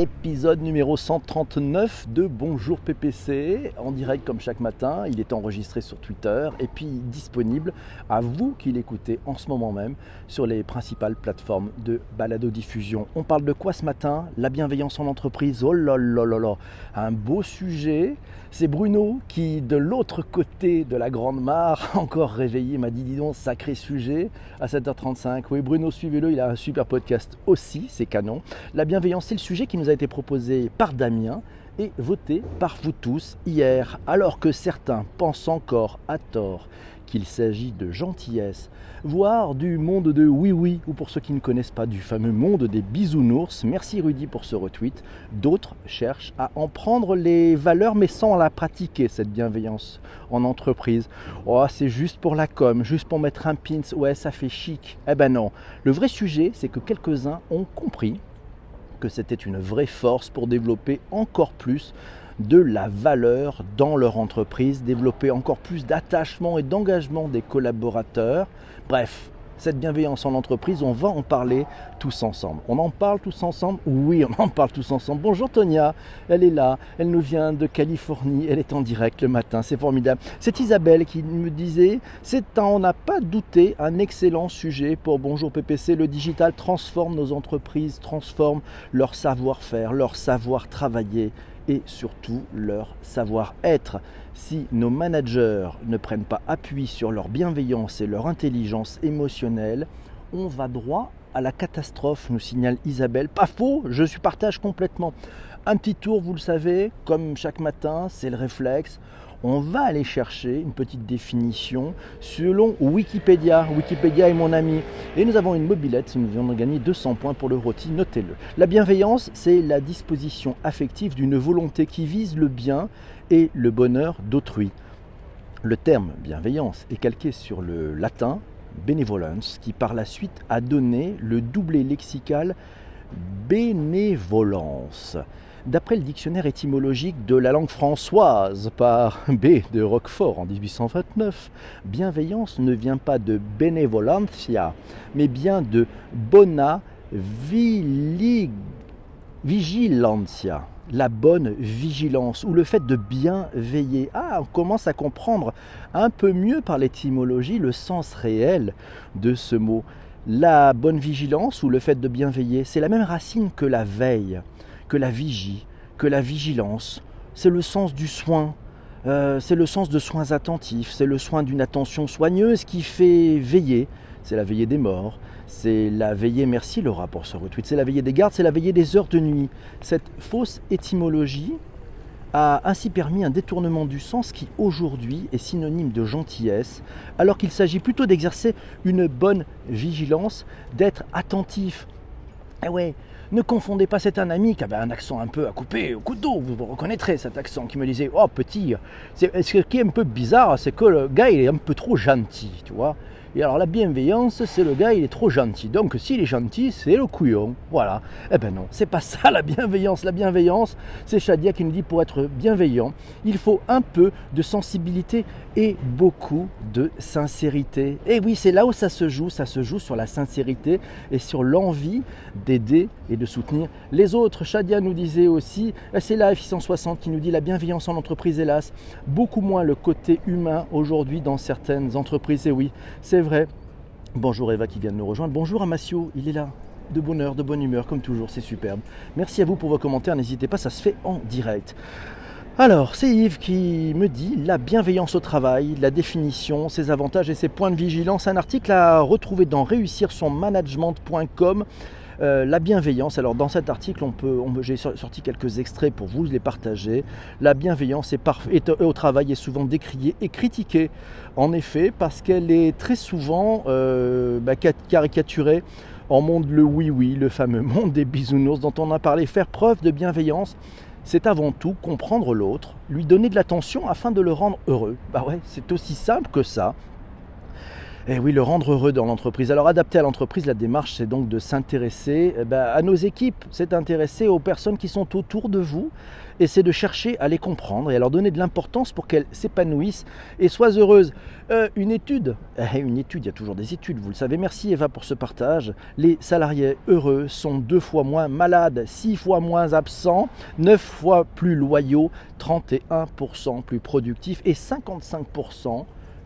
Épisode numéro 139 de Bonjour PPC, en direct comme chaque matin. Il est enregistré sur Twitter et puis disponible à vous qui l'écoutez en ce moment même sur les principales plateformes de balado-diffusion. On parle de quoi ce matin? La bienveillance en entreprise. Oh là là là là Un beau sujet. C'est Bruno qui, de l'autre côté de la Grande Mare, encore réveillé, m'a dit dis donc, sacré sujet à 7h35. Oui, Bruno, suivez-le, il a un super podcast aussi, c'est canon. La bienveillance, c'est le sujet qui nous a été proposé par Damien et voté par vous tous hier, alors que certains pensent encore à tort qu'il s'agit de gentillesse, voire du monde de oui-oui, ou pour ceux qui ne connaissent pas, du fameux monde des bisounours. Merci Rudy pour ce retweet. D'autres cherchent à en prendre les valeurs, mais sans la pratiquer, cette bienveillance en entreprise. Oh, c'est juste pour la com, juste pour mettre un pins, ouais, ça fait chic. Eh ben non. Le vrai sujet, c'est que quelques-uns ont compris que c'était une vraie force pour développer encore plus de la valeur dans leur entreprise, développer encore plus d'attachement et d'engagement des collaborateurs. Bref, cette bienveillance en entreprise, on va en parler tous ensemble. On en parle tous ensemble? Oui, on en parle tous ensemble. Bonjour Tonia, elle est là, elle nous vient de Californie, elle est en direct le matin, c'est formidable. C'est Isabelle qui me disait, c'est on n'a pas douté, un excellent sujet pour Bonjour PPC. Le digital transforme nos entreprises, transforme leur savoir-faire, leur savoir travailler et surtout leur savoir-être. Si nos managers ne prennent pas appui sur leur bienveillance et leur intelligence émotionnelle, on va droit à la catastrophe, nous signale Isabelle. Pas faux, je suis partage complètement. Un petit tour, vous le savez, comme chaque matin, c'est le réflexe on va aller chercher une petite définition selon Wikipédia. Wikipédia est mon ami. Et nous avons une mobilette, nous venons de gagner 200 points pour le rôti, notez-le. La bienveillance, c'est la disposition affective d'une volonté qui vise le bien et le bonheur d'autrui. Le terme bienveillance est calqué sur le latin benevolence, qui par la suite a donné le doublé lexical bénévolence. D'après le dictionnaire étymologique de la langue françoise par B de Roquefort en 1829, bienveillance ne vient pas de benevolentia, mais bien de bona vigilantia, la bonne vigilance ou le fait de bien veiller. Ah, on commence à comprendre un peu mieux par l'étymologie le sens réel de ce mot. La bonne vigilance ou le fait de bien veiller, c'est la même racine que la veille la vigie, que la vigilance. C'est le sens du soin, euh, c'est le sens de soins attentifs, c'est le soin d'une attention soigneuse qui fait veiller. C'est la veillée des morts, c'est la veillée, merci Laura pour ce retweet, c'est la veillée des gardes, c'est la veillée des heures de nuit. Cette fausse étymologie a ainsi permis un détournement du sens qui aujourd'hui est synonyme de gentillesse, alors qu'il s'agit plutôt d'exercer une bonne vigilance, d'être attentif. Eh ouais, ne confondez pas, c'est un ami qui avait un accent un peu à couper au couteau, vous reconnaîtrez cet accent, qui me disait Oh petit, ce qui est un peu bizarre, c'est que le gars il est un peu trop gentil, tu vois. Et alors la bienveillance, c'est le gars, il est trop gentil. Donc s'il est gentil, c'est le couillon. Voilà. Eh ben non, c'est pas ça la bienveillance. La bienveillance, c'est Shadia qui nous dit pour être bienveillant, il faut un peu de sensibilité et beaucoup de sincérité. Et oui, c'est là où ça se joue. Ça se joue sur la sincérité et sur l'envie d'aider et de soutenir les autres. Shadia nous disait aussi, c'est la F660 qui nous dit la bienveillance en entreprise, hélas, beaucoup moins le côté humain aujourd'hui dans certaines entreprises. Et oui, c'est vrai. Bonjour Eva qui vient de nous rejoindre. Bonjour Amacio, il est là. De bonne heure, de bonne humeur, comme toujours, c'est superbe. Merci à vous pour vos commentaires, n'hésitez pas, ça se fait en direct. Alors, c'est Yves qui me dit la bienveillance au travail, la définition, ses avantages et ses points de vigilance. Un article à retrouver dans réussirsonmanagement.com. Euh, la bienveillance, alors dans cet article, on j'ai sorti quelques extraits pour vous les partager. La bienveillance est, au travail est souvent décriée et critiquée, en effet, parce qu'elle est très souvent euh, bah, caricaturée en monde le oui-oui, le fameux monde des bisounours dont on a parlé. Faire preuve de bienveillance, c'est avant tout comprendre l'autre, lui donner de l'attention afin de le rendre heureux. Bah ouais, c'est aussi simple que ça. Et oui, le rendre heureux dans l'entreprise. Alors adapter à l'entreprise, la démarche, c'est donc de s'intéresser eh ben, à nos équipes, c'est d'intéresser aux personnes qui sont autour de vous, et c'est de chercher à les comprendre et à leur donner de l'importance pour qu'elles s'épanouissent et soient heureuses. Euh, une étude, eh, une étude, il y a toujours des études, vous le savez. Merci Eva pour ce partage. Les salariés heureux sont deux fois moins malades, six fois moins absents, neuf fois plus loyaux, 31% plus productifs et 55%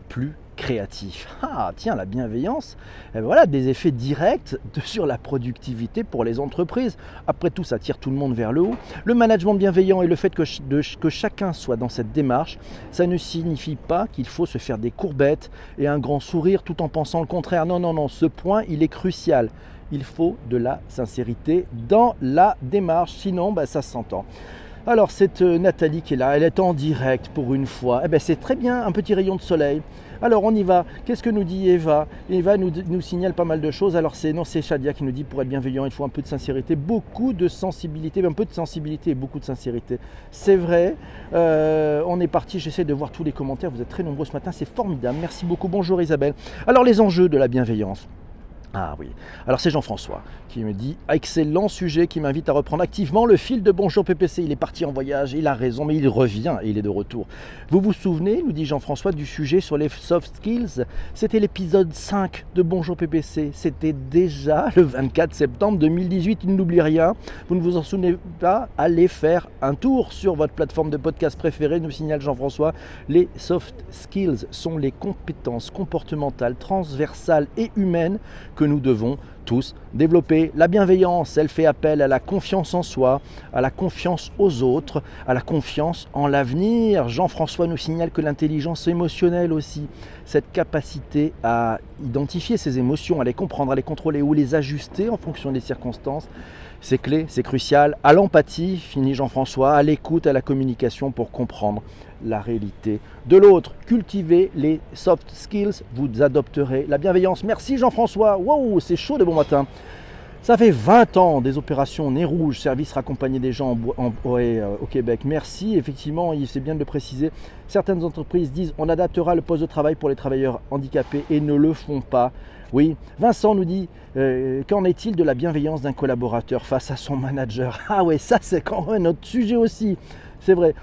plus créatif. Ah, tiens, la bienveillance, eh ben voilà des effets directs sur la productivité pour les entreprises. Après tout, ça tire tout le monde vers le haut. Le management bienveillant et le fait que, que chacun soit dans cette démarche, ça ne signifie pas qu'il faut se faire des courbettes et un grand sourire tout en pensant le contraire. Non, non, non, ce point, il est crucial. Il faut de la sincérité dans la démarche, sinon ben, ça s'entend. Alors cette euh, Nathalie qui est là, elle est en direct pour une fois. Eh ben, c'est très bien, un petit rayon de soleil. Alors on y va. Qu'est-ce que nous dit Eva? Eva nous, signale pas mal de choses. Alors c'est non, c'est Shadia qui nous dit pour être bienveillant, il faut un peu de sincérité, beaucoup de sensibilité, un peu de sensibilité et beaucoup de sincérité. C'est vrai. Euh, on est parti. J'essaie de voir tous les commentaires. Vous êtes très nombreux ce matin. C'est formidable. Merci beaucoup. Bonjour Isabelle. Alors les enjeux de la bienveillance. Ah oui. Alors c'est Jean-François qui me dit excellent sujet qui m'invite à reprendre activement le fil de Bonjour PPC. Il est parti en voyage, il a raison, mais il revient et il est de retour. Vous vous souvenez, nous dit Jean-François, du sujet sur les soft skills? C'était l'épisode 5 de Bonjour PPC. C'était déjà le 24 septembre 2018. Il n'oublie rien. Vous ne vous en souvenez pas? Allez faire un tour sur votre plateforme de podcast préférée, nous signale Jean-François. Les soft skills sont les compétences comportementales, transversales et humaines que nous devons tous développer. La bienveillance, elle fait appel à la confiance en soi, à la confiance aux autres, à la confiance en l'avenir. Jean-François nous signale que l'intelligence émotionnelle aussi, cette capacité à identifier ses émotions, à les comprendre, à les contrôler ou les ajuster en fonction des circonstances, c'est clé, c'est crucial. À l'empathie, finit Jean-François, à l'écoute, à la communication pour comprendre la réalité de l'autre. Cultivez les soft skills, vous adopterez la bienveillance. Merci Jean-François. Wow, c'est chaud de bon matin. Ça fait 20 ans des opérations Nez Rouge, service raccompagner des gens euh, au Québec. Merci, effectivement, c'est bien de le préciser. Certaines entreprises disent on adaptera le poste de travail pour les travailleurs handicapés et ne le font pas. Oui, Vincent nous dit euh, qu'en est-il de la bienveillance d'un collaborateur face à son manager? Ah ouais, ça c'est quand même notre sujet aussi. C'est vrai.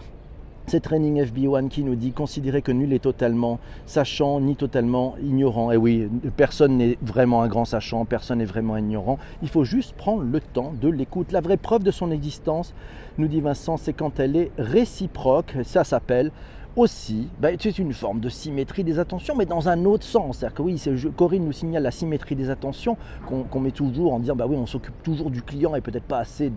C'est Training FB1 qui nous dit considérer que nul est totalement sachant ni totalement ignorant. Et oui, personne n'est vraiment un grand sachant, personne n'est vraiment ignorant. Il faut juste prendre le temps de l'écoute. La vraie preuve de son existence, nous dit Vincent, c'est quand elle est réciproque. Ça s'appelle aussi, bah, c'est une forme de symétrie des attentions, mais dans un autre sens. C'est-à-dire que oui, Corinne nous signale la symétrie des attentions, qu'on met toujours en disant, bah oui, on s'occupe toujours du client et peut-être pas assez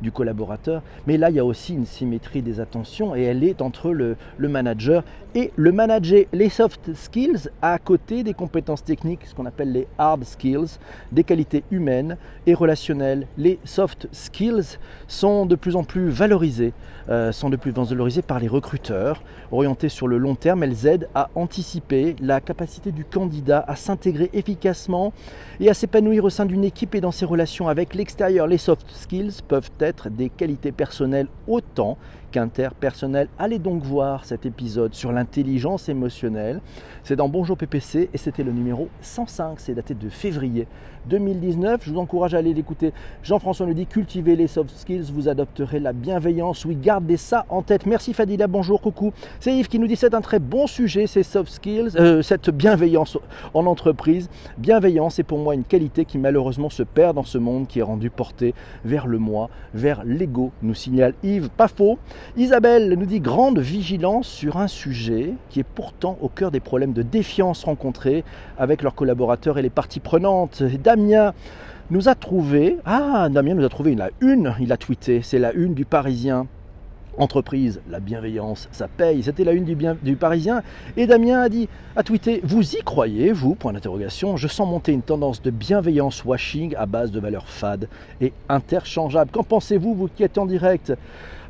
du collaborateur. Mais là, il y a aussi une symétrie des attentions et elle est entre le, le manager et le manager. Les soft skills à côté des compétences techniques, ce qu'on appelle les hard skills, des qualités humaines et relationnelles. Les soft skills sont de plus en plus valorisés, euh, sont de plus en plus valorisés par les recruteurs orientées sur le long terme, elles aident à anticiper la capacité du candidat à s'intégrer efficacement et à s'épanouir au sein d'une équipe et dans ses relations avec l'extérieur. Les soft skills peuvent être des qualités personnelles autant qu'interpersonnelles. Allez donc voir cet épisode sur l'intelligence émotionnelle. C'est dans Bonjour PPC et c'était le numéro 105. C'est daté de février 2019. Je vous encourage à aller l'écouter. Jean-François nous dit cultivez les soft skills, vous adopterez la bienveillance. Oui, gardez ça en tête. Merci Fadila, bonjour, coucou. C'est Yves qui nous dit c'est un très bon sujet, ces soft skills, euh, cette bienveillance en entreprise. Bienveillance est pour moi une qualité qui malheureusement se perd dans ce monde qui est rendu porté vers le moi, vers l'ego, nous signale Yves. Pas faux. Isabelle nous dit grande vigilance sur un sujet qui est pourtant au cœur des problèmes de défiance rencontrés avec leurs collaborateurs et les parties prenantes. Damien nous a trouvé, ah Damien nous a trouvé la une, il a tweeté, c'est la une du Parisien. Entreprise, la bienveillance, ça paye. C'était la une du, bien, du, Parisien. Et Damien a dit, a tweeté, vous y croyez, vous? Point d'interrogation. Je sens monter une tendance de bienveillance washing à base de valeurs fades et interchangeables. Qu'en pensez-vous, vous qui êtes en direct?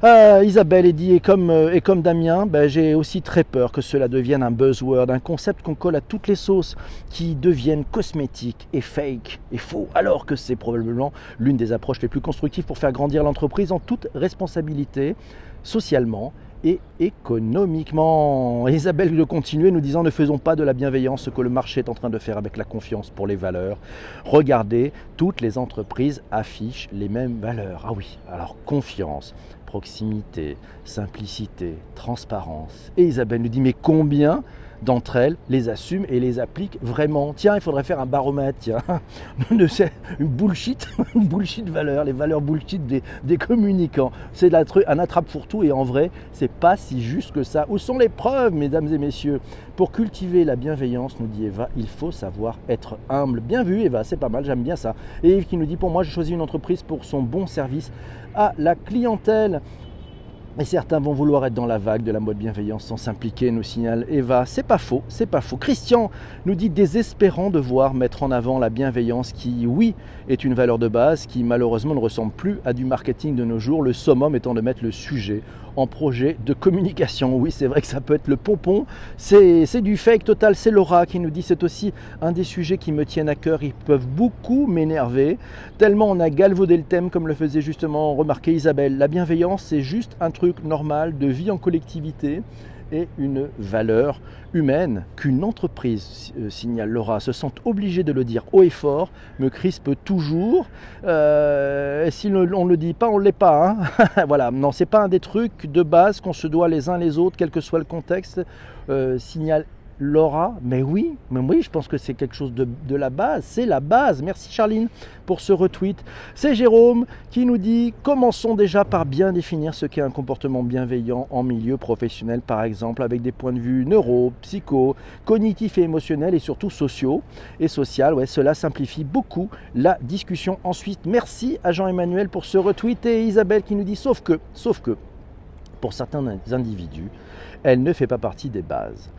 Ah, Isabelle est dit, et comme, euh, et comme Damien, ben, j'ai aussi très peur que cela devienne un buzzword, un concept qu'on colle à toutes les sauces, qui deviennent cosmétiques et fake et faux, alors que c'est probablement l'une des approches les plus constructives pour faire grandir l'entreprise en toute responsabilité, socialement et économiquement. Isabelle de continuer nous disant ne faisons pas de la bienveillance ce que le marché est en train de faire avec la confiance pour les valeurs. Regardez, toutes les entreprises affichent les mêmes valeurs. Ah oui, alors confiance, proximité, simplicité, transparence. Et Isabelle nous dit mais combien d'entre elles les assument et les appliquent vraiment. Tiens, il faudrait faire un baromètre, tiens. une bullshit, une bullshit valeur, les valeurs bullshit des, des communicants. C'est un attrape pour tout et en vrai, c'est pas si juste que ça. Où sont les preuves, mesdames et messieurs? Pour cultiver la bienveillance, nous dit Eva, il faut savoir être humble. Bien vu, Eva, c'est pas mal, j'aime bien ça. Et Yves qui nous dit, pour moi, j'ai choisi une entreprise pour son bon service à la clientèle. Et certains vont vouloir être dans la vague de la mode bienveillance sans s'impliquer, nous signale Eva. C'est pas faux, c'est pas faux. Christian nous dit désespérant de voir mettre en avant la bienveillance qui, oui, est une valeur de base, qui malheureusement ne ressemble plus à du marketing de nos jours, le summum étant de mettre le sujet en projet de communication. Oui, c'est vrai que ça peut être le pompon, c'est du fake total, c'est Laura qui nous dit c'est aussi un des sujets qui me tiennent à cœur, ils peuvent beaucoup m'énerver, tellement on a galvaudé le thème comme le faisait justement remarquer Isabelle. La bienveillance, c'est juste un truc normal de vie en collectivité et une valeur humaine qu'une entreprise, euh, signale Laura, se sent obligée de le dire haut et fort, me crispe toujours. Euh, si on ne le dit pas, on ne l'est pas. Hein. voilà, non, c'est pas un des trucs de base qu'on se doit les uns les autres, quel que soit le contexte. Euh, signale Laura, mais oui, mais oui, je pense que c'est quelque chose de, la base, c'est la base. Merci Charline pour ce retweet. C'est Jérôme qui nous dit commençons déjà par bien définir ce qu'est un comportement bienveillant en milieu professionnel, par exemple, avec des points de vue neuro, psycho, cognitifs et émotionnels et surtout sociaux et social. Ouais, cela simplifie beaucoup la discussion. Ensuite, merci à Jean-Emmanuel pour ce retweet et Isabelle qui nous dit sauf que, sauf que, pour certains individus, elle ne fait pas partie des bases.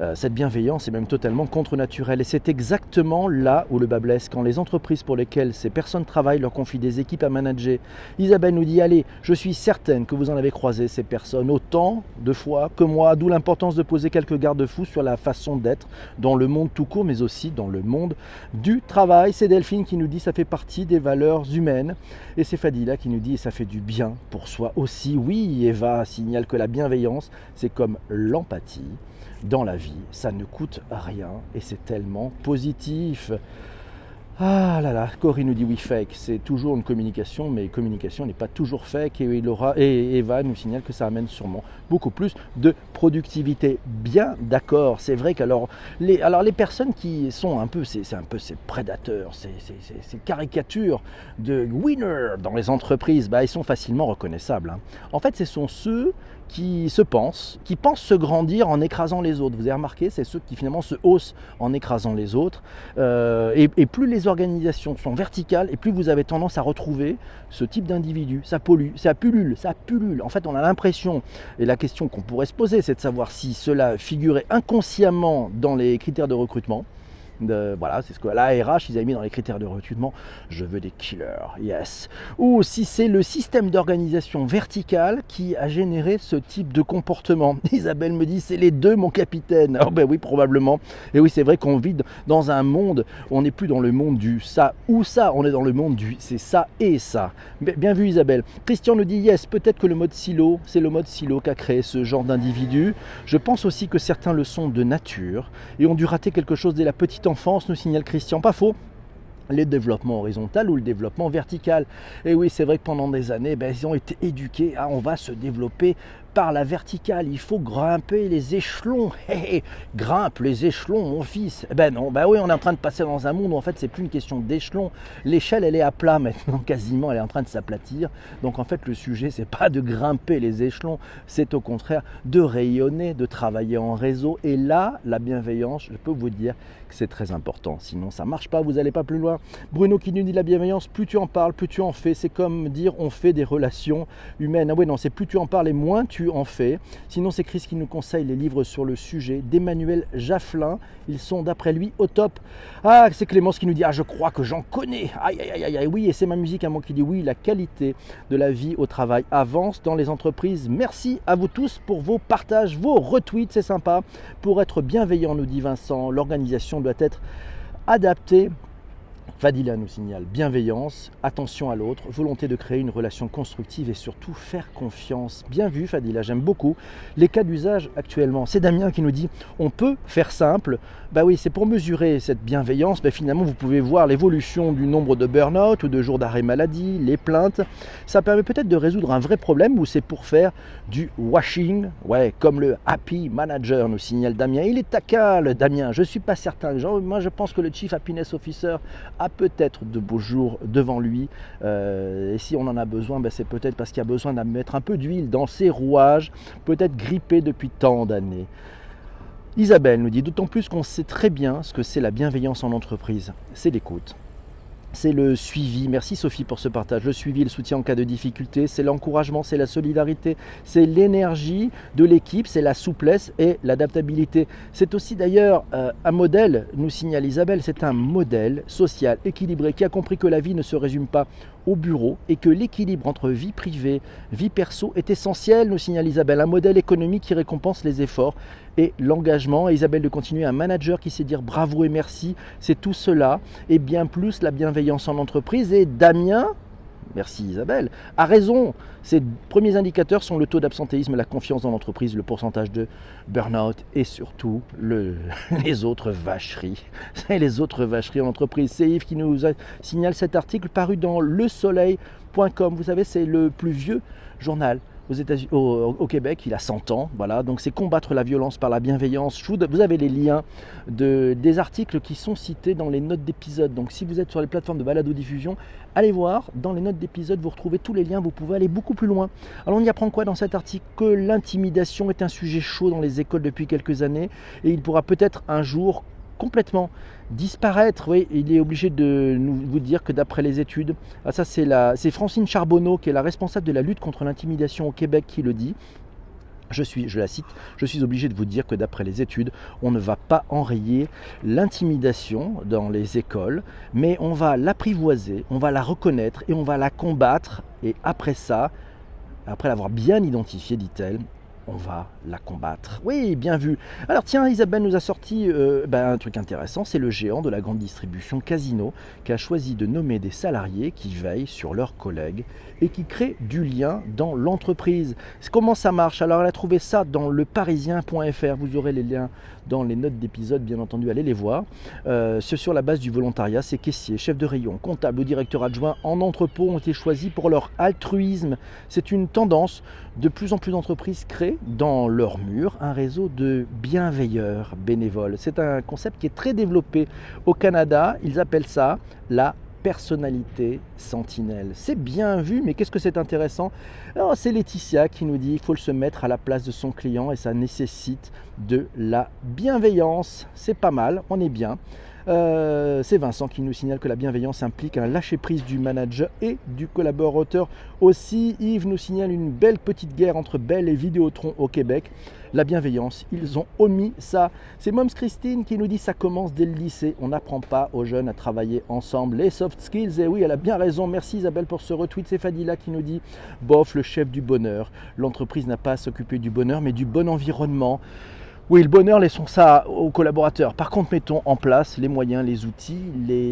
Euh, cette bienveillance est même totalement contre-naturelle. Et c'est exactement là où le bas blesse, quand les entreprises pour lesquelles ces personnes travaillent leur confient des équipes à manager. Isabelle nous dit, allez, je suis certaine que vous en avez croisé ces personnes autant de fois que moi, d'où l'importance de poser quelques garde-fous sur la façon d'être dans le monde tout court, mais aussi dans le monde du travail. C'est Delphine qui nous dit, ça fait partie des valeurs humaines. Et c'est Fadila qui nous dit, ça fait du bien pour soi aussi. Oui, Eva signale que la bienveillance, c'est comme l'empathie dans la vie, ça ne coûte rien et c'est tellement positif. Ah là là, Corinne nous dit oui fake, c'est toujours une communication, mais communication n'est pas toujours fake et, Laura, et Eva nous signale que ça amène sûrement beaucoup plus de productivité. Bien d'accord, c'est vrai qu'alors les, alors les personnes qui sont un peu, c'est un peu ces prédateurs, ces, ces, caricatures de winner dans les entreprises, bah, ils sont facilement reconnaissables. Hein. En fait, ce sont ceux qui se pensent, qui pensent se grandir en écrasant les autres. Vous avez remarqué, c'est ceux qui finalement se haussent en écrasant les autres. Euh, et, plus les organisations sont verticales, et plus vous avez tendance à retrouver ce type d'individu. Ça pollue, ça pullule, ça pullule. En fait, on a l'impression, et la question qu'on pourrait se poser, c'est de savoir si cela figurait inconsciemment dans les critères de recrutement voilà, c'est ce que la RH, ils avaient mis dans les critères de recrutement. Je veux des killers, yes. Ou si c'est le système d'organisation verticale qui a généré ce type de comportement. Isabelle me dit, c'est les deux, mon capitaine. Oh ben oui, probablement. Et oui, c'est vrai qu'on vit dans un monde, on n'est plus dans le monde du ça ou ça, on est dans le monde du c'est ça et ça. Bien vu, Isabelle. Christian nous dit, yes, peut-être que le mode silo, c'est le mode silo qui a créé ce genre d'individu. Je pense aussi que certains le sont de nature et ont dû rater quelque chose dès la petite enfance, nous signale Christian. Pas faux le développement horizontal ou le développement vertical. Et oui, c'est vrai que pendant des années, ben, ils ont été éduqués à on va se développer par la verticale, il faut grimper les échelons. grimpe les échelons, mon fils. Eh ben non, ben oui, on est en train de passer dans un monde où en fait c'est plus une question d'échelon. L'échelle elle est à plat maintenant, quasiment, elle est en train de s'aplatir. Donc en fait le sujet c'est pas de grimper les échelons, c'est au contraire de rayonner, de travailler en réseau. Et là, la bienveillance, je peux vous dire c'est très important. Sinon ça marche pas, vous n'allez pas plus loin. Bruno qui nous dit la bienveillance, plus tu en parles, plus tu en fais. C'est comme dire on fait des relations humaines. Ah oui non, c'est plus tu en parles et moins tu en fait. Sinon, c'est Chris qui nous conseille les livres sur le sujet d'Emmanuel Jafflin. Ils sont d'après lui au top. Ah, c'est Clémence qui nous dit Ah, je crois que j'en connais. Aïe, aïe, aïe, aïe, oui, et c'est ma musique à moi qui dit oui. La qualité de la vie au travail avance dans les entreprises. Merci à vous tous pour vos partages, vos retweets, c'est sympa. Pour être bienveillant, nous dit Vincent, l'organisation doit être adaptée Fadila nous signale bienveillance, attention à l'autre, volonté de créer une relation constructive et surtout faire confiance. Bien vu Fadila, j'aime beaucoup les cas d'usage actuellement. C'est Damien qui nous dit on peut faire simple. Bah oui, c'est pour mesurer cette bienveillance. Bah finalement, vous pouvez voir l'évolution du nombre de burn-out ou de jours d'arrêt maladie, les plaintes. Ça permet peut-être de résoudre un vrai problème ou c'est pour faire du washing. Ouais, comme le happy manager nous signale Damien. Il est le Damien. Je suis pas certain. moi, je pense que le chief happiness officer a peut-être de beaux jours devant lui. Euh, et si on en a besoin, ben c'est peut-être parce qu'il a besoin de mettre un peu d'huile dans ses rouages, peut-être grippé depuis tant d'années. Isabelle nous dit d'autant plus qu'on sait très bien ce que c'est la bienveillance en entreprise. C'est l'écoute, c'est le suivi. Merci Sophie pour ce partage. Le suivi, le soutien en cas de difficulté, c'est l'encouragement, c'est la solidarité, c'est l'énergie de l'équipe, c'est la souplesse et l'adaptabilité. C'est aussi d'ailleurs euh, un modèle, nous signale Isabelle, c'est un modèle social équilibré qui a compris que la vie ne se résume pas au bureau et que l'équilibre entre vie privée, vie perso est essentiel, nous signale Isabelle. Un modèle économique qui récompense les efforts et l'engagement. Isabelle de continuer, un manager qui sait dire bravo et merci, c'est tout cela et bien plus la bienveillance en entreprise. Et Damien, merci Isabelle, a raison. Ces premiers indicateurs sont le taux d'absentéisme, la confiance dans l'entreprise, le pourcentage de burn-out et surtout les autres vacheries. les autres vacheries en entreprise. C'est Yves qui nous signale cet article paru dans lesoleil.com. Vous savez, c'est le plus vieux journal au, Québec, il a 100 ans. Voilà, donc c'est combattre la violence par la bienveillance. Vous avez les liens de, des articles qui sont cités dans les notes d'épisode. Donc si vous êtes sur les plateformes de balado-diffusion, allez voir, dans les notes d'épisode, vous retrouvez tous les liens, vous pouvez aller beaucoup plus loin. Alors on y apprend quoi dans cet article? Que l'intimidation est un sujet chaud dans les écoles depuis quelques années et il pourra peut-être un jour complètement disparaître. Oui, il est obligé de vous dire que d'après les études, ah, ça c'est, la, c'est Francine Charbonneau qui est la responsable de la lutte contre l'intimidation au Québec qui le dit. Je je la cite, je suis obligé de vous dire que d'après les études, on ne va pas enrayer l'intimidation dans les écoles, mais on va l'apprivoiser, on va la reconnaître et on va la combattre. Et après ça, après l'avoir bien identifiée, dit-elle, on va la combattre. Oui, bien vu. Alors tiens, Isabelle nous a sorti euh, ben, un truc intéressant, c'est le géant de la grande distribution Casino qui a choisi de nommer des salariés qui veillent sur leurs collègues et qui créent du lien dans l'entreprise. Comment ça marche? Alors elle a trouvé ça dans leparisien.fr, vous aurez les liens dans les notes d'épisode, bien entendu, allez les voir. Euh, ce sur la base du volontariat, ces caissiers, chefs de rayon, comptables directeurs adjoints en entrepôt ont été choisis pour leur altruisme. C'est une tendance. De plus en plus d'entreprises créent dans leur mur un réseau de bienveilleurs bénévoles. C'est un concept qui est très développé au Canada. Ils appellent ça la personnalité sentinelle. C'est bien vu, mais qu'est-ce que c'est intéressant? C'est Laetitia qui nous dit qu'il faut se mettre à la place de son client et ça nécessite de la bienveillance. C'est pas mal, on est bien. Euh, c'est Vincent qui nous signale que la bienveillance implique un lâcher-prise du manager et du collaborateur. Aussi, Yves nous signale une belle petite guerre entre Bell et Vidéotron au Québec. La bienveillance, ils ont omis ça. C'est Moms Christine qui nous dit ça commence dès le lycée. On n'apprend pas aux jeunes à travailler ensemble. Les soft skills, et oui, elle a bien raison. Merci Isabelle pour ce retweet. C'est Fadila qui nous dit bof, le chef du bonheur. L'entreprise n'a pas à s'occuper du bonheur, mais du bon environnement. Oui, le bonheur, laissons ça aux collaborateurs. Par contre, mettons en place les moyens, les outils,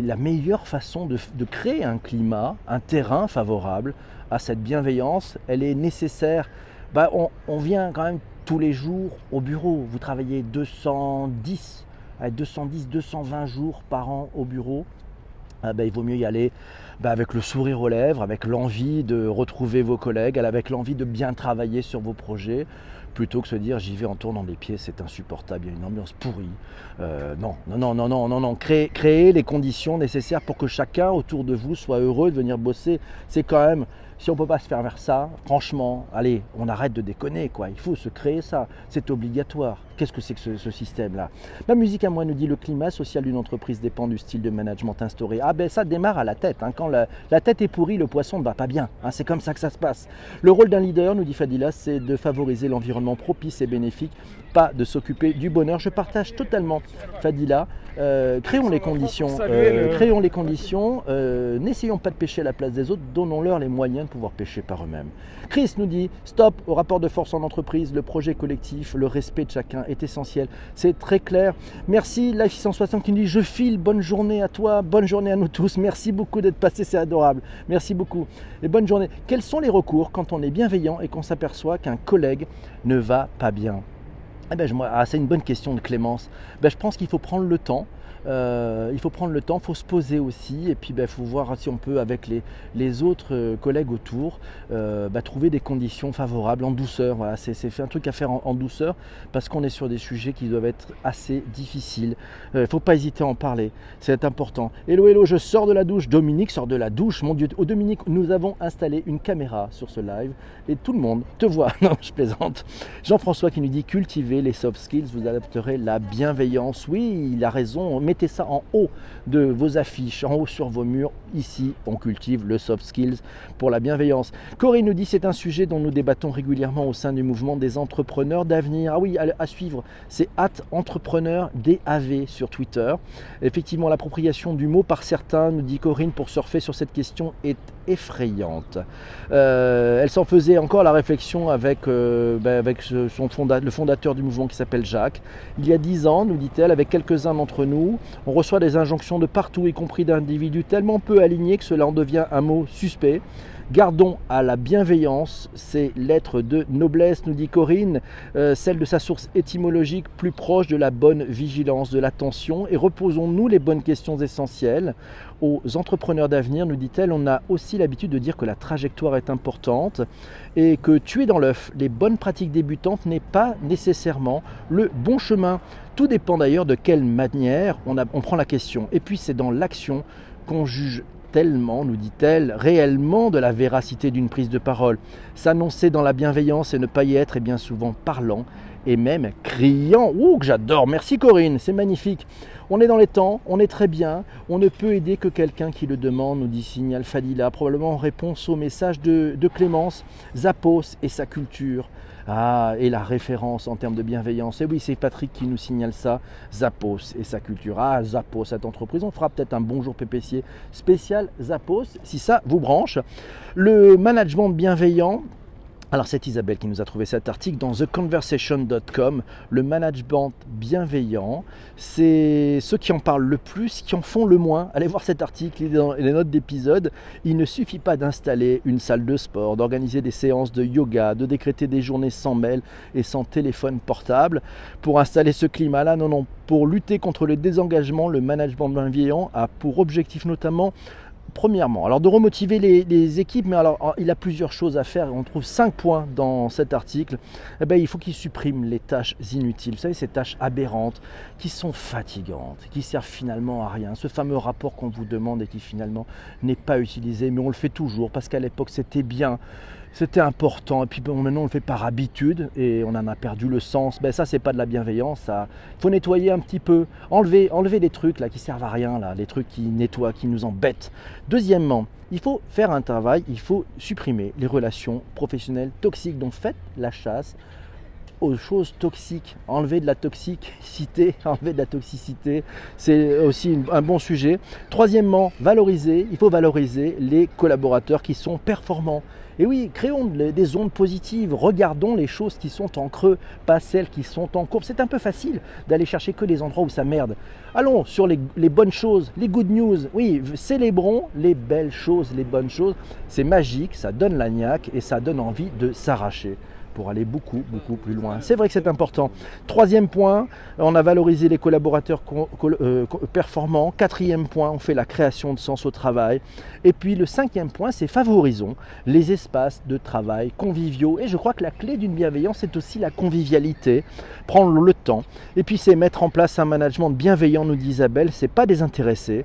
la meilleure façon de, créer un climat, un terrain favorable à cette bienveillance. Elle est nécessaire. Bah, on, vient quand même tous les jours au bureau. Vous travaillez 210, 210, 220 jours par an au bureau. Ah bah, il vaut mieux y aller bah, avec le sourire aux lèvres, avec l'envie de retrouver vos collègues, avec l'envie de bien travailler sur vos projets plutôt que se dire j'y vais en tournant les pieds, c'est insupportable, il y a une ambiance pourrie. Euh, non, non, non, non, non, non, non. Créer, créer les conditions nécessaires pour que chacun autour de vous soit heureux de venir bosser, c'est quand même si on peut pas se faire vers ça, franchement, allez, on arrête de déconner, quoi. Il faut se créer ça. C'est obligatoire. Qu'est-ce que c'est que ce, système-là? Ma musique à moi nous dit le climat social d'une entreprise dépend du style de management instauré. Ah ben ça démarre à la tête. Hein. Quand la, tête est pourrie, le poisson ne va pas bien. Hein. C'est comme ça que ça se passe. Le rôle d'un leader, nous dit Fadila, c'est de favoriser l'environnement propice et bénéfique pas de s'occuper du bonheur. Je partage totalement Fadila. Euh, créons les conditions. euh, créons les conditions. euh, N'essayons pas de pêcher à la place des autres. Donnons-leur les moyens de pouvoir pêcher par eux-mêmes. Chris nous dit stop au rapport de force en entreprise. Le projet collectif, le respect de chacun est essentiel. C'est très clair. Merci Life 660 qui nous dit je file. Bonne journée à toi. Bonne journée à nous tous. Merci beaucoup d'être passé. C'est adorable. Merci beaucoup. Et bonne journée. Quels sont les recours quand on est bienveillant et qu'on s'aperçoit qu'un collègue ne va pas bien? Eh ben, ah, c'est une bonne question de Clémence. Ben, je pense qu'il faut prendre le temps. Euh, il faut prendre le temps, il faut se poser aussi, et puis il faut voir si on peut, avec les, les autres euh, collègues autour, euh, bah, trouver des conditions favorables en douceur. Voilà, c'est un truc à faire en, en douceur parce qu'on est sur des sujets qui doivent être assez difficiles. Il ne faut pas hésiter à en parler, c'est important. Hello, hello, je sors de la douche. Dominique sort de la douche. Mon Dieu, oh, Dominique, nous avons installé une caméra sur ce live et tout le monde te voit. Non, je plaisante. Jean-François qui nous dit cultiver les soft skills, vous adapterez la bienveillance. Oui, il a raison. Mettez ça en haut de vos affiches, en haut sur vos murs. Ici, on cultive le soft skills pour la bienveillance. Corinne nous dit c'est un sujet dont nous débattons régulièrement au sein du mouvement des entrepreneurs d'avenir. Ah oui, à, suivre, c'est at entrepreneur DAV sur Twitter. Effectivement, l'appropriation du mot par certains, nous dit Corinne, pour surfer sur cette question est effrayante. Euh, elle s'en faisait encore la réflexion avec, euh, ben, avec son le fondateur du mouvement qui s'appelle Jacques. Il y a dix ans, nous dit-elle, avec quelques-uns d'entre nous, on reçoit des injonctions de partout, y compris d'individus tellement peu alignés que cela en devient un mot suspect. Gardons à la bienveillance ces lettres de noblesse, nous dit Corinne, euh, celle de sa source étymologique plus proche de la bonne vigilance, de l'attention, et reposons-nous les bonnes questions essentielles. Aux entrepreneurs d'avenir, nous dit-elle, on a aussi l'habitude de dire que la trajectoire est importante et que tuer dans l'œuf les bonnes pratiques débutantes n'est pas nécessairement le bon chemin. Tout dépend d'ailleurs de quelle manière on, prend la question. Et puis c'est dans l'action qu'on juge tellement, nous dit-elle, réellement de la véracité d'une prise de parole. S'annoncer dans la bienveillance et ne pas y être est bien souvent parlant et même criant. Ouh, que j'adore. Merci Corinne, c'est magnifique. On est dans les temps, on est très bien. On ne peut aider que quelqu'un qui le demande, nous dit Signal Fadila, probablement en réponse au message de, Clémence, Zappos et sa culture. Ah, et la référence en termes de bienveillance. Et oui, c'est Patrick qui nous signale ça. Zappos et sa culture. Ah, Zappos, cette entreprise. On fera peut-être un bonjour PPC spécial Zappos, si ça vous branche. Le management bienveillant, alors c'est Isabelle qui nous a trouvé cet article dans theconversation.com. Le management bienveillant, c'est ceux qui en parlent le plus, qui en font le moins. Allez voir cet article, il est dans les notes d'épisode. Il ne suffit pas d'installer une salle de sport, d'organiser des séances de yoga, de décréter des journées sans mail et sans téléphone portable. Pour installer ce climat-là, non, non. Pour lutter contre le désengagement, le management bienveillant a pour objectif notamment Premièrement, alors de remotiver les, équipes, mais alors il a plusieurs choses à faire. On trouve cinq points dans cet article. Eh ben, il faut qu'il supprime les tâches inutiles. Vous savez, ces tâches aberrantes qui sont fatigantes, qui servent finalement à rien. Ce fameux rapport qu'on vous demande et qui finalement n'est pas utilisé, mais on le fait toujours parce qu'à l'époque c'était bien. C'était important et puis maintenant on le fait par habitude et on en a perdu le sens. Ben ça c'est pas de la bienveillance, ça. faut nettoyer un petit peu, enlever, enlever des trucs là qui servent à rien là, les trucs qui nettoient, qui nous embêtent. Deuxièmement, il faut faire un travail, il faut supprimer les relations professionnelles toxiques. Donc faites la chasse aux choses toxiques, enlever de la toxicité, enlever de la toxicité, c'est aussi un bon sujet. Troisièmement, valoriser, il faut valoriser les collaborateurs qui sont performants. Et oui, créons de- des ondes positives, regardons les choses qui sont en creux, pas celles qui sont en courbe. C'est un peu facile d'aller chercher que les endroits où ça merde. Allons sur les, les bonnes choses, les good news. Oui, célébrons les belles choses, les bonnes choses. C'est magique, ça donne la niaque et ça donne envie de s'arracher pour aller beaucoup, beaucoup plus loin. C'est vrai que c'est important. Troisième point, on a valorisé les collaborateurs co- co- euh, performants. Quatrième point, on fait la création de sens au travail. Et puis le cinquième point, c'est favorisons les espaces de travail conviviaux. Et je crois que la clé d'une bienveillance, c'est aussi la convivialité, prendre le temps. Et puis c'est mettre en place un management bienveillant, nous dit Isabelle, c'est pas désintéressé.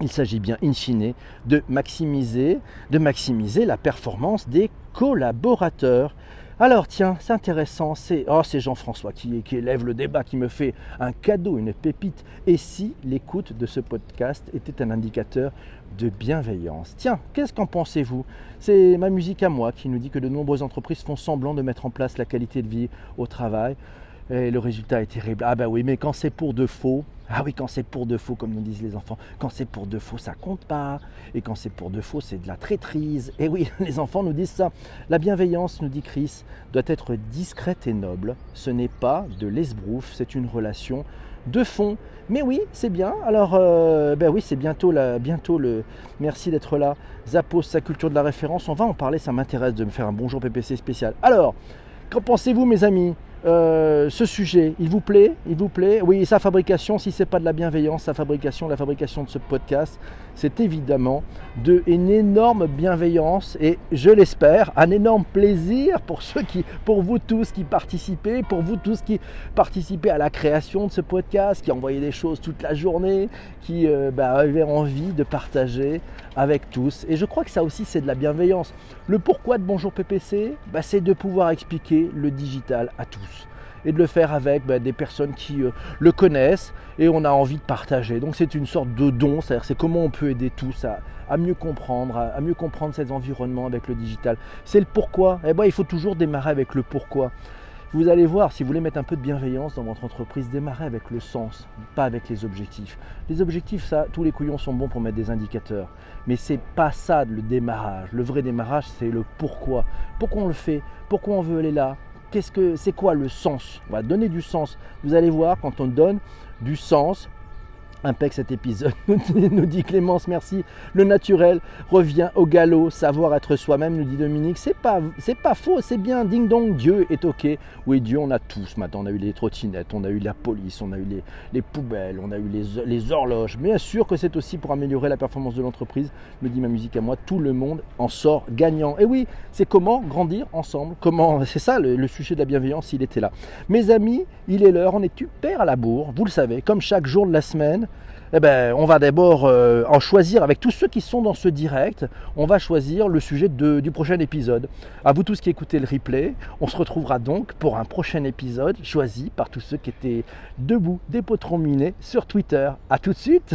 Il s'agit bien, in fine, de maximiser, de maximiser la performance des collaborateurs. Alors tiens, c'est intéressant, c'est oh, Jean-François qui, qui élève le débat, qui me fait un cadeau, une pépite. Et si l'écoute de ce podcast était un indicateur de bienveillance? Tiens, qu'est-ce qu'en pensez-vous? C'est ma musique à moi qui nous dit que de nombreuses entreprises font semblant de mettre en place la qualité de vie au travail. et le résultat est terrible. Ah bah oui, mais quand c'est pour de faux, ah oui, quand c'est pour de faux, comme nous disent les enfants, quand c'est pour de faux, ça compte pas. Et quand c'est pour de faux, c'est de la traîtrise. Et oui, les enfants nous disent ça. La bienveillance, nous dit Chris, doit être discrète et noble. Ce n'est pas de l'esbrouf, c'est une relation de fond. Mais oui, c'est bien. Alors, euh, ben oui, c'est bientôt, bientôt le. Merci d'être là. Zappos, sa culture de la référence. On va en parler, ça m'intéresse de me faire un bonjour PPC spécial. Alors, qu'en pensez-vous, mes amis? Euh, ce sujet, il vous plaît? Il vous plaît? Oui, sa fabrication, si ce n'est pas de la bienveillance, sa fabrication, la fabrication de ce podcast, c'est évidemment de une énorme bienveillance et je l'espère, un énorme plaisir pour ceux qui, pour vous tous qui participez, pour vous tous qui participez à la création de ce podcast, qui envoyez des choses toute la journée, qui euh, bah, avaient envie de partager avec tous. Et je crois que ça aussi, c'est de la bienveillance. Le pourquoi de Bonjour PPC, bah, c'est de pouvoir expliquer le digital à tous et de le faire avec bah, des personnes qui euh, le connaissent et on a envie de partager. Donc c'est une sorte de don, c'est-à-dire c'est comment on peut aider tous à, mieux comprendre, à, mieux comprendre ces environnements avec le digital. C'est le pourquoi. Eh ben, il faut toujours démarrer avec le pourquoi. Vous allez voir, si vous voulez mettre un peu de bienveillance dans votre entreprise, démarrez avec le sens, pas avec les objectifs. Les objectifs, ça, tous les couillons sont bons pour mettre des indicateurs. Mais c'est pas ça le démarrage. Le vrai démarrage, c'est le pourquoi. Pourquoi on le fait? Pourquoi on veut aller là? Qu'est-ce que c'est quoi le sens? On va donner du sens. Vous allez voir quand on donne du sens, Impec cet épisode, nous dit Clémence, merci. Le naturel revient au galop, savoir être soi-même, nous dit Dominique. C'est pas, faux, c'est bien. Ding dong, Dieu est ok. Oui, Dieu, on a tous maintenant. On a eu les trottinettes, on a eu la police, on a eu les, les poubelles, on a eu les, les horloges. Bien sûr que c'est aussi pour améliorer la performance de l'entreprise, me dit ma musique à moi. Tout le monde en sort gagnant. Et oui, c'est comment grandir ensemble. Comment, c'est ça le, le, sujet de la bienveillance, il était là. Mes amis, il est l'heure, on est super à la bourre, vous le savez, comme chaque jour de la semaine eh ben, on va d'abord euh, en choisir avec tous ceux qui sont dans ce direct. On va choisir le sujet du prochain épisode. À vous tous qui écoutez le replay, on se retrouvera donc pour un prochain épisode choisi par tous ceux qui étaient debout, des potrons minés sur Twitter. A tout de suite